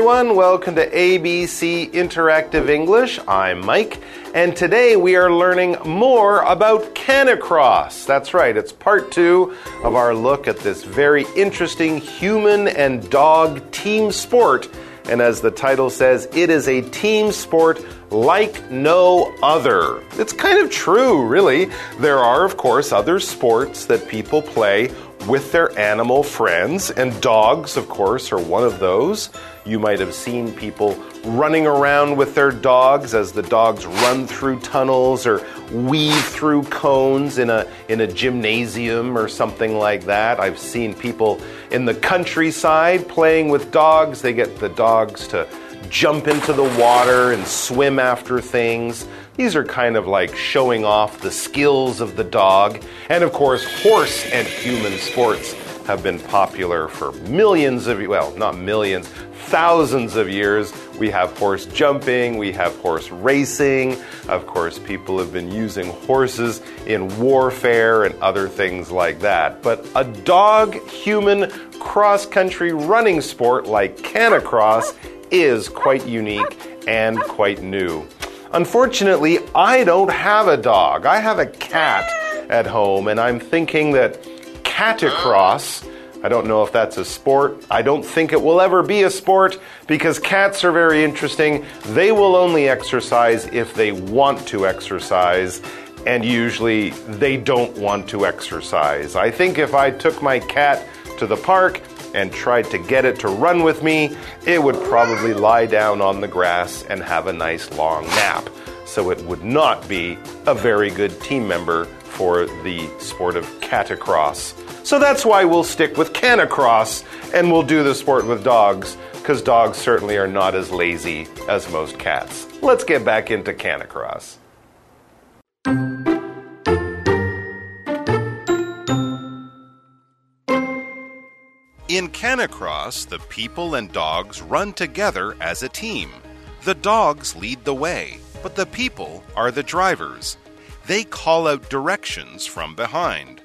Everyone. Welcome to ABC Interactive English. I'm Mike, and today we are learning more about Canicross. That's right, it's part two of our look at this very interesting human and dog team sport. And as the title says, it is a team sport like no other. It's kind of true, really. There are, of course, other sports that people play with their animal friends, and dogs, of course, are one of those. You might have seen people running around with their dogs as the dogs run through tunnels or weave through cones in a, in a gymnasium or something like that. I've seen people in the countryside playing with dogs. They get the dogs to jump into the water and swim after things. These are kind of like showing off the skills of the dog. And of course, horse and human sports have been popular for millions of, well, not millions, thousands of years. We have horse jumping, we have horse racing. Of course, people have been using horses in warfare and other things like that. But a dog human cross country running sport like Canicross is quite unique and quite new. Unfortunately, I don't have a dog. I have a cat at home, and I'm thinking that catacross. I don't know if that's a sport. I don't think it will ever be a sport because cats are very interesting. They will only exercise if they want to exercise, and usually they don't want to exercise. I think if I took my cat to the park and tried to get it to run with me, it would probably lie down on the grass and have a nice long nap. So it would not be a very good team member for the sport of catacross. So that's why we'll stick with canicross and we'll do the sport with dogs, because dogs certainly are not as lazy as most cats. Let's get back into canicross. In Canicross, the people and dogs run together as a team. The dogs lead the way, but the people are the drivers. They call out directions from behind.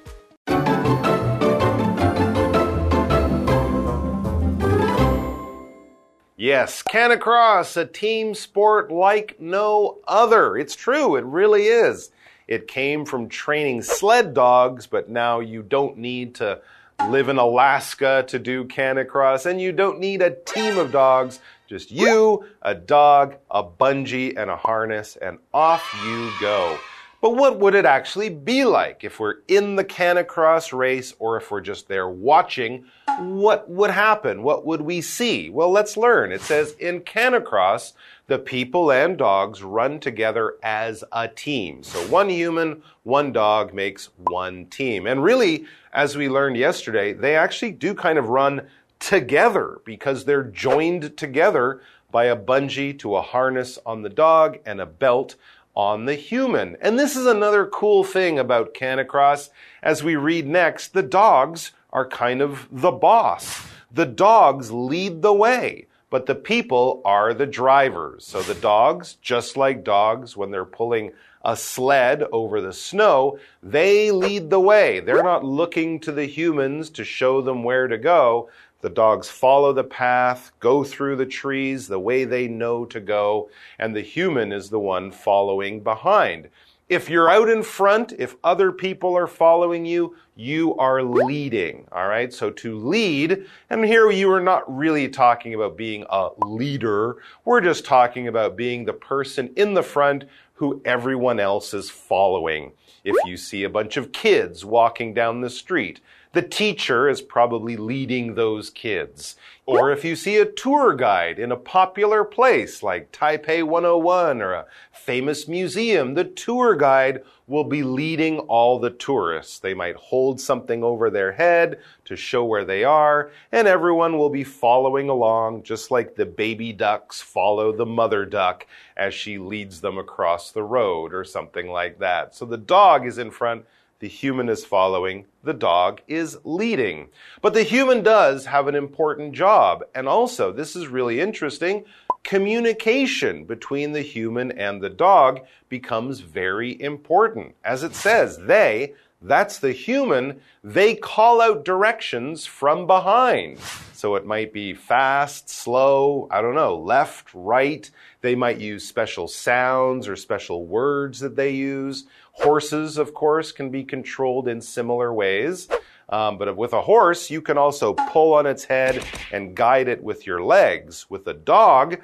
Yes, Canicross, a team sport like no other. It's true, it really is. It came from training sled dogs, but now you don't need to live in Alaska to do canicross, and you don't need a team of dogs. Just you, a dog, a bungee, and a harness, and off you go. But what would it actually be like if we're in the canicross race or if we're just there watching? What would happen? What would we see? Well, let's learn. It says in canicross, the people and dogs run together as a team. So one human, one dog makes one team. And really, as we learned yesterday, they actually do kind of run together because they're joined together by a bungee to a harness on the dog and a belt on the human. And this is another cool thing about Canicross. As we read next, the dogs are kind of the boss. The dogs lead the way but the people are the drivers. So the dogs, just like dogs when they're pulling a sled over the snow, they lead the way. They're not looking to the humans to show them where to go. The dogs follow the path, go through the trees the way they know to go, and the human is the one following behind. If you're out in front, if other people are following you, you are leading. All right. So to lead, and here you are not really talking about being a leader. We're just talking about being the person in the front who everyone else is following. If you see a bunch of kids walking down the street, the teacher is probably leading those kids. Or if you see a tour guide in a popular place like Taipei 101 or a famous museum, the tour guide will be leading all the tourists. They might hold something over their head to show where they are, and everyone will be following along just like the baby ducks follow the mother duck as she leads them across the road or something like that. So the dog is in front the human is following, the dog is leading. But the human does have an important job. And also, this is really interesting, communication between the human and the dog becomes very important. As it says, they, That's the human. They call out directions from behind. So it might be fast, slow, I don't know, left, right. They might use special sounds or special words that they use. Horses, of course, can be controlled in similar ways. Um, but with a horse, you can also pull on its head and guide it with your legs. With a dog,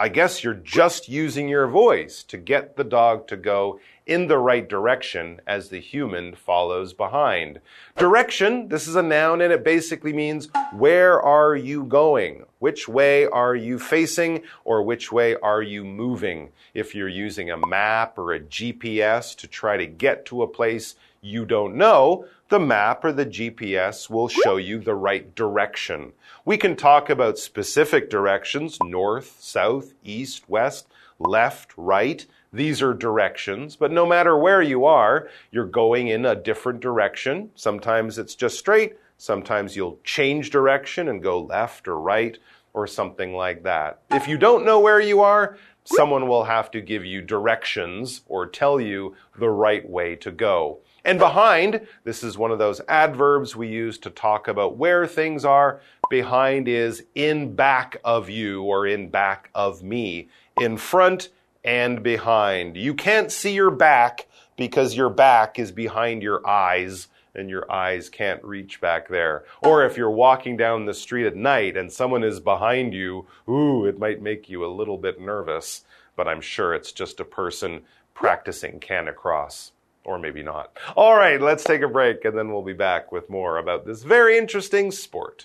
I guess you're just using your voice to get the dog to go in the right direction as the human follows behind. Direction, this is a noun and it basically means where are you going? Which way are you facing or which way are you moving? If you're using a map or a GPS to try to get to a place you don't know, the map or the GPS will show you the right direction. We can talk about specific directions north, south, east, west, left, right. These are directions, but no matter where you are, you're going in a different direction. Sometimes it's just straight, sometimes you'll change direction and go left or right or something like that. If you don't know where you are, someone will have to give you directions or tell you the right way to go. And behind, this is one of those adverbs we use to talk about where things are. Behind is in back of you or in back of me. In front and behind. You can't see your back because your back is behind your eyes and your eyes can't reach back there. Or if you're walking down the street at night and someone is behind you, ooh, it might make you a little bit nervous, but I'm sure it's just a person practicing Canicross or maybe not. All right, let's take a break and then we'll be back with more about this very interesting sport.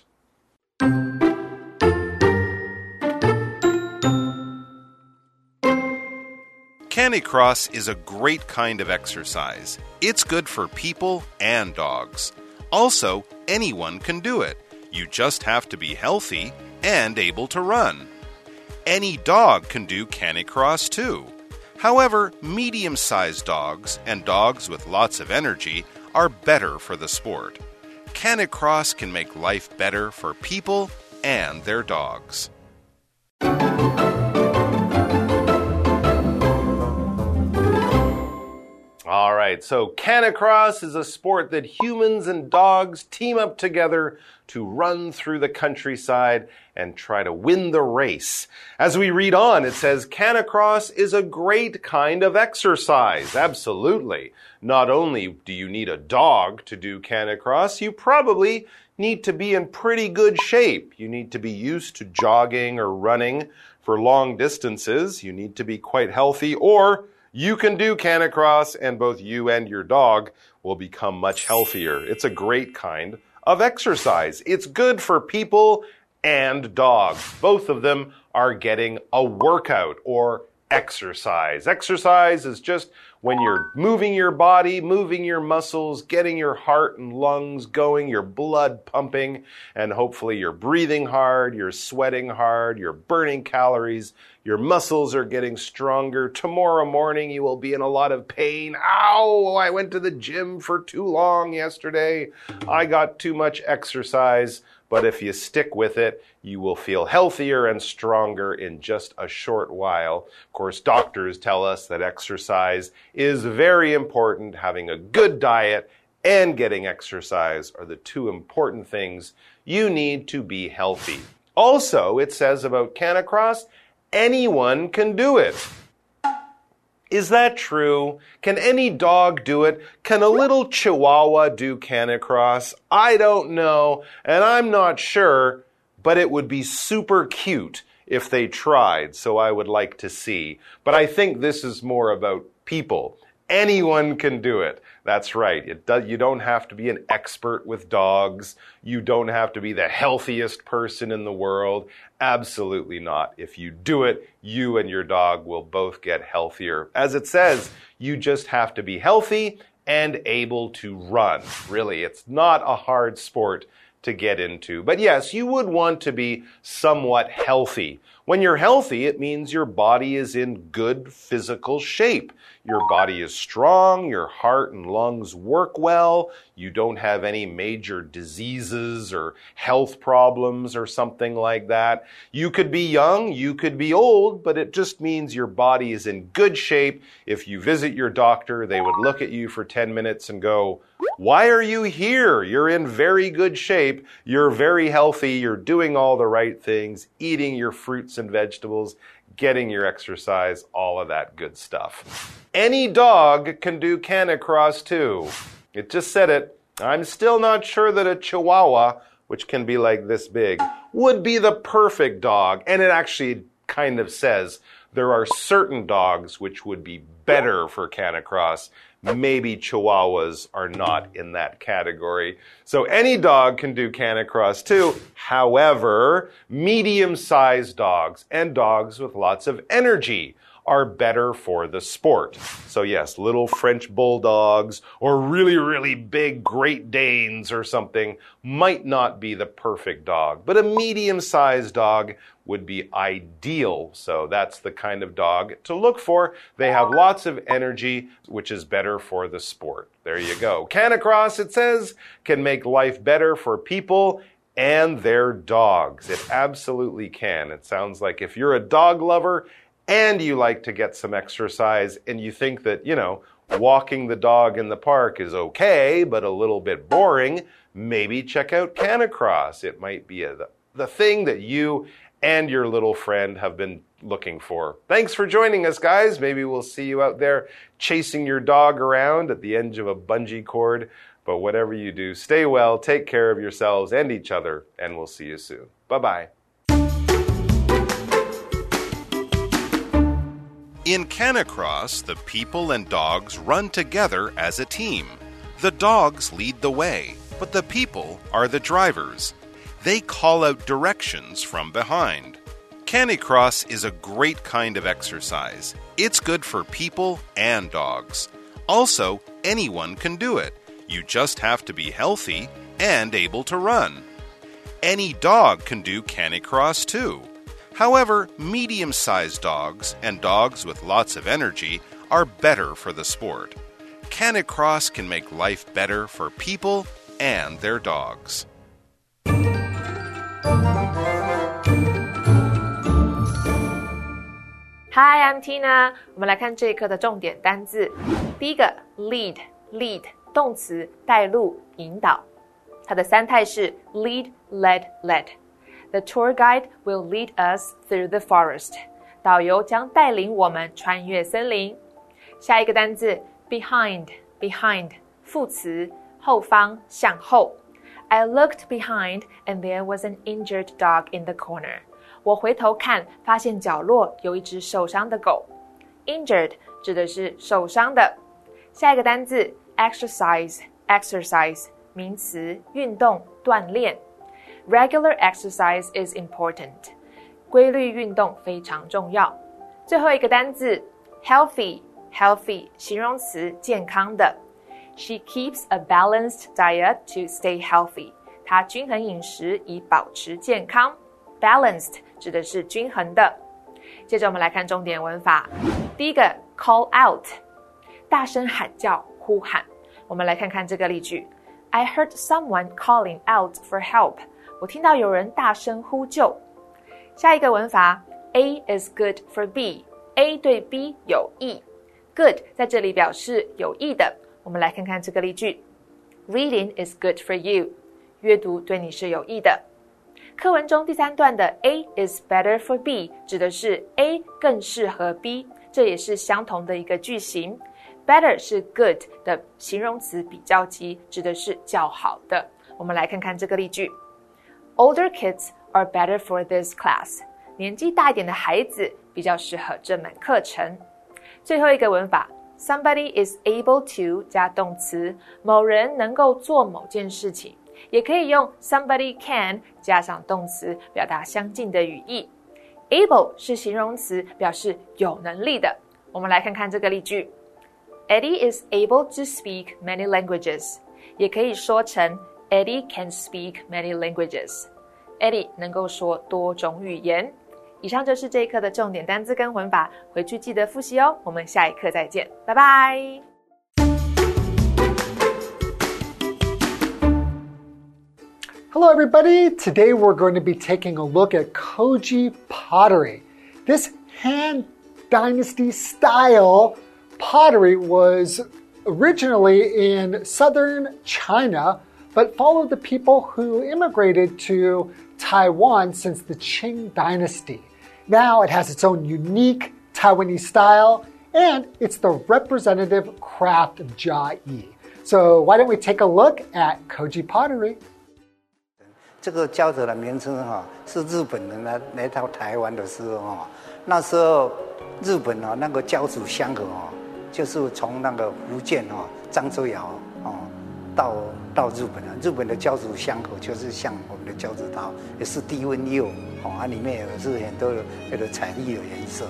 Canicross is a great kind of exercise. It's good for people and dogs. Also, anyone can do it. You just have to be healthy and able to run. Any dog can do Canicross too. However, medium sized dogs and dogs with lots of energy are better for the sport. Canicross can make life better for people and their dogs. All right, so Canicross is a sport that humans and dogs team up together to run through the countryside and try to win the race. As we read on, it says Canicross is a great kind of exercise. Absolutely. Not only do you need a dog to do Canicross, you probably need to be in pretty good shape. You need to be used to jogging or running for long distances. You need to be quite healthy or you can do Canicross and both you and your dog will become much healthier. It's a great kind of exercise. It's good for people and dogs. Both of them are getting a workout or exercise. Exercise is just when you're moving your body, moving your muscles, getting your heart and lungs going, your blood pumping, and hopefully you're breathing hard, you're sweating hard, you're burning calories, your muscles are getting stronger. Tomorrow morning you will be in a lot of pain. Ow, I went to the gym for too long yesterday. I got too much exercise. But if you stick with it, you will feel healthier and stronger in just a short while. Of course, doctors tell us that exercise is very important. Having a good diet and getting exercise are the two important things you need to be healthy. Also, it says about Canicross, anyone can do it. Is that true? Can any dog do it? Can a little chihuahua do canicross? I don't know, and I'm not sure, but it would be super cute if they tried, so I would like to see. But I think this is more about people. Anyone can do it. That's right. It you don't have to be an expert with dogs. You don't have to be the healthiest person in the world. Absolutely not. If you do it, you and your dog will both get healthier. As it says, you just have to be healthy and able to run. Really, it's not a hard sport to get into. But yes, you would want to be somewhat healthy. When you're healthy, it means your body is in good physical shape. Your body is strong, your heart and lungs work well, you don't have any major diseases or health problems or something like that. You could be young, you could be old, but it just means your body is in good shape. If you visit your doctor, they would look at you for 10 minutes and go, Why are you here? You're in very good shape. You're very healthy. You're doing all the right things, eating your fruits and vegetables, getting your exercise, all of that good stuff. Any dog can do canicross too. It just said it. I'm still not sure that a chihuahua, which can be like this big, would be the perfect dog. And it actually kind of says there are certain dogs which would be better for canicross. Maybe chihuahuas are not in that category. So any dog can do canicross too. However, medium sized dogs and dogs with lots of energy are better for the sport. So yes, little French bulldogs or really, really big Great Danes or something might not be the perfect dog, but a medium sized dog would be ideal. So that's the kind of dog to look for. They have lots of energy, which is better for the sport. There you go. Canicross, it says, can make life better for people and their dogs. It absolutely can. It sounds like if you're a dog lover and you like to get some exercise and you think that, you know, walking the dog in the park is okay, but a little bit boring, maybe check out Canicross. It might be a, the thing that you and your little friend have been looking for. Thanks for joining us, guys. Maybe we'll see you out there chasing your dog around at the edge of a bungee cord. But whatever you do, stay well, take care of yourselves and each other, and we'll see you soon. Bye bye. In Canicross, the people and dogs run together as a team. The dogs lead the way, but the people are the drivers. They call out directions from behind. Canicross is a great kind of exercise. It's good for people and dogs. Also, anyone can do it. You just have to be healthy and able to run. Any dog can do Canicross too. However, medium sized dogs and dogs with lots of energy are better for the sport. Canicross can make life better for people and their dogs. Hi, I'm Tina。我们来看这一课的重点单字。第一个，lead，lead，动词，带路、引导。它的三态是 lead, led, led。 The tour guide will lead us through the forest。导游将带领我们穿越森林。下一个单字，behind，behind，副词，后方、向后。I looked behind and there was an injured dog in the corner. 我回头看，发现角落有一只受伤的狗。Injured 指的是受伤的。下一个单词 exercise，exercise 名词，运动、锻炼。 Regular exercise is important，规律运动非常重要。最后一个单词 healthy，healthy 形容词，健康的。She keeps a balanced diet to stay healthy，她均衡饮食以保持健康。Balanced 指的是均衡的。接着我们来看重点文法。第一个 call out，大声喊叫、呼喊。我们来看看这个例句：I heard someone calling out for help。 我听到有人大声呼救。下一个文法：A is good for B，A 对 B 有益。Good 在这里表示有益的。我们来看看这个例句：Reading is good for you，阅读对你是有益的。课文中第三段的 A is better for B 指的是 A 更适合 B，这也是相同的一个句型。Better 是 good 的形容词比较级，指的是较好的。我们来看看这个例句：Older kids are better for this class。年纪大一点的孩子比较适合这门课程。最后一个文法：Somebody is able to 加动词，某人能够做某件事情。也可以用 somebody can 加上动词，表达相近的语义。able 是形容词，表示有能力的。我们来看看这个例句：Eddie is able to speak many languages。也可以说成 Eddie can speak many languages。Eddie 能够说多种语言。以上就是这一课的重点单词跟文法，回去记得复习哦。我们下一课再见，拜拜。Hello everybody! Today we're going to be taking a look at Koji pottery. This Han Dynasty style pottery was originally in southern China, but followed the people who immigrated to Taiwan since the Qing dynasty. Now it has its own unique Taiwanese style, and it's the representative craft of Jiayi. So why don't we take a look at Koji pottery? 这个胶子的名称哈，是日本人来来到台湾的时候哈，那时候日本哦那个胶子香河哦，就是从那个福建哦漳州窑哦 到到日本了。日本的胶子香口就是像我们的胶子刀，也是低温釉哦，啊里面也是很多那个彩丽的颜色。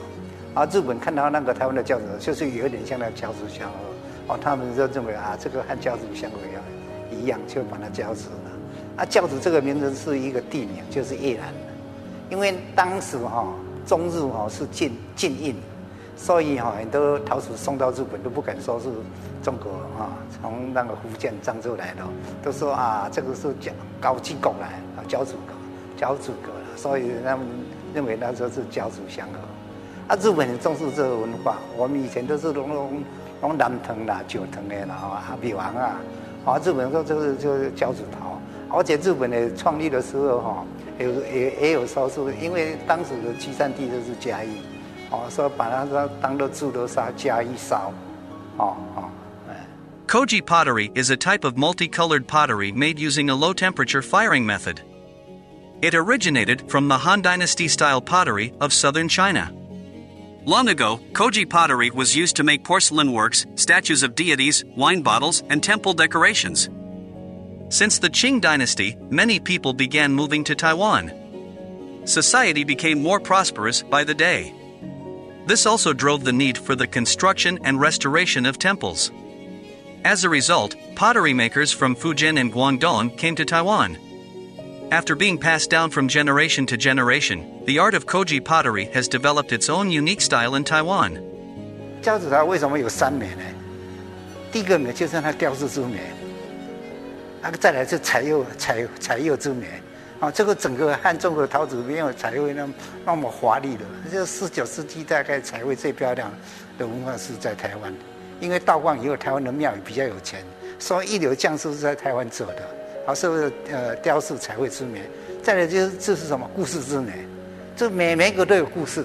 啊，日本看到那个台湾的胶子，就是有点像那个胶子香河哦，他们就认为啊，这个和胶子香河一样，一样就把它胶子了。啊，教主这个名字是一个地名，就是越南的，因为当时哈中日哈是禁禁印，所以哈很多陶瓷送到日本都不敢说是中国啊，从那个福建漳州来的，都说啊这个是教高级狗来啊教主狗教主狗了，所以他们认为那时候是教主香河。啊，日本很重视这个文化，我们以前都是拢拢拢南藤啦、九藤的啦，啊，比王啊，啊，日本说就是就是教主陶。而且日本的创立的时候，哈，有也也有说是因为当时的集散地都是嘉义，哦，说把它当当做猪头烧、嘉义烧，哦哦。Koji pottery is a type of multicolored pottery made using a low temperature firing method. It originated from the Han Dynasty style pottery of southern China. Long ago, Koji pottery was used to make porcelain works, statues of deities, wine bottles, and temple decorations. Since the Qing dynasty, many people began moving to Taiwan. Society became more prosperous by the day. This also drove the need for the construction and restoration of temples. As a result, pottery makers from Fujian and Guangdong came to Taiwan. After being passed down from generation to generation, the art of Koji pottery has developed its own unique style in Taiwan. 胶子它为什么有三美呢？第一个美就是它雕塑之美。那个再来是彩釉彩彩釉之美， 这个整个汉中的陶瓷没有彩绘那么那么华丽的。这十九世纪大概彩绘最漂亮的文化是在台湾，因为道光以后台湾的庙宇比较有钱，所以一流匠师是在台湾做的，啊，是不是呃雕塑彩绘出名？再来就是这是什么故事之美？这每每个都有故事。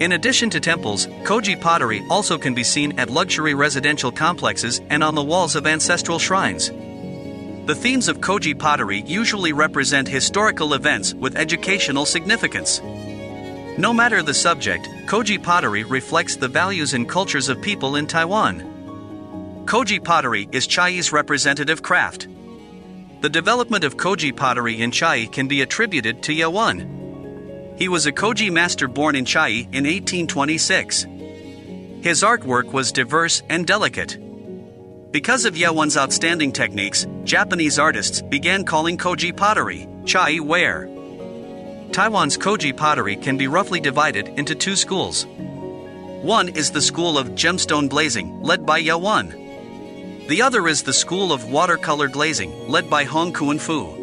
In addition to temples, Koji pottery also can be seen at luxury residential complexes and on the walls of ancestral shrines. The themes of Koji pottery usually represent historical events with educational significance. No matter the subject, Koji pottery reflects the values and cultures of people in Taiwan. Koji pottery is Chiayi's representative craft. The development of Koji pottery in Chiayi can be attributed to Ye Wang. He was a Koji master born in Chiayi in 1826. His artwork was diverse and delicate. Because of Ye Wang's outstanding techniques, Japanese artists began calling Koji pottery Chiayi ware. Taiwan's Koji pottery can be roughly divided into two schools. One is the school of gemstone glazing, led by Ye Wang. The other is the school of watercolor glazing, led by Hong Kuan Fu.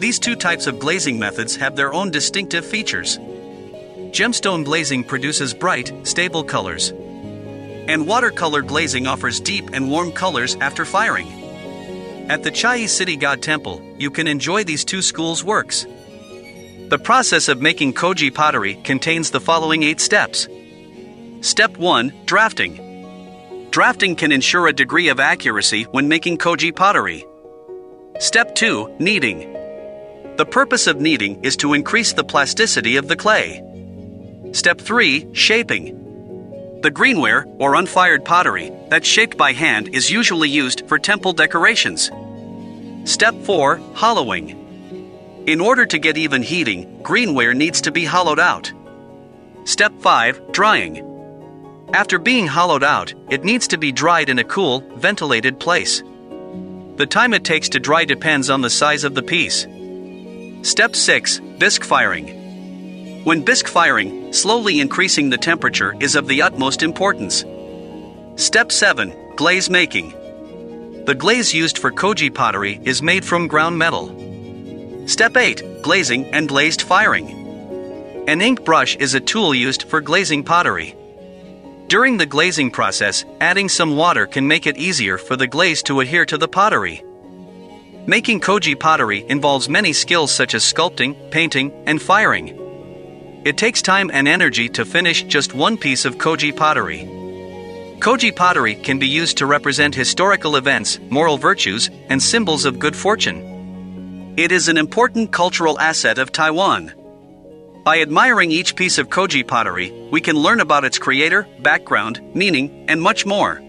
These two types of glazing methods have their own distinctive features. Gemstone glazing produces bright, stable colors. And watercolor glazing offers deep and warm colors after firing. At the Chiayi City God Temple, you can enjoy these two schools' works. The process of making koji pottery contains the following eight steps. Step 1 Drafting. Drafting can ensure a degree of accuracy when making koji pottery. Step 2 Kneading. The purpose of kneading is to increase the plasticity of the clay. Step 3 Shaping. The greenware, or unfired pottery, that's shaped by hand is usually used for temple decorations. Step 4 Hollowing. In order to get even heating, greenware needs to be hollowed out. Step 5 Drying. After being hollowed out, it needs to be dried in a cool, ventilated place. The time it takes to dry depends on the size of the piece. Step 6 Bisque firing. When bisque firing, slowly increasing the temperature is of the utmost importance. Step 7 Glaze making. The glaze used for koji pottery is made from ground metal. Step 8 Glazing and glazed firing. An ink brush is a tool used for glazing pottery. During the glazing process, adding some water can make it easier for the glaze to adhere to the pottery. Making koji pottery involves many skills such as sculpting, painting, and firing. It takes time and energy to finish just one piece of koji pottery. Koji pottery can be used to represent historical events, moral virtues, and symbols of good fortune. It is an important cultural asset of Taiwan. By admiring each piece of koji pottery, we can learn about its creator, background, meaning, and much more.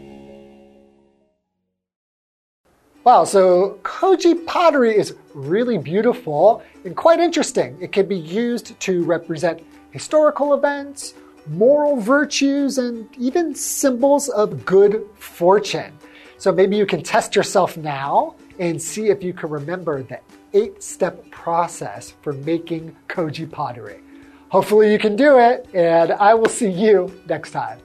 Wow, so koji pottery is really beautiful and quite interesting. It can be used to represent historical events, moral virtues, and even symbols of good fortune. So maybe you can test yourself now and see if you can remember the eight step process for making koji pottery. Hopefully, you can do it, and I will see you next time.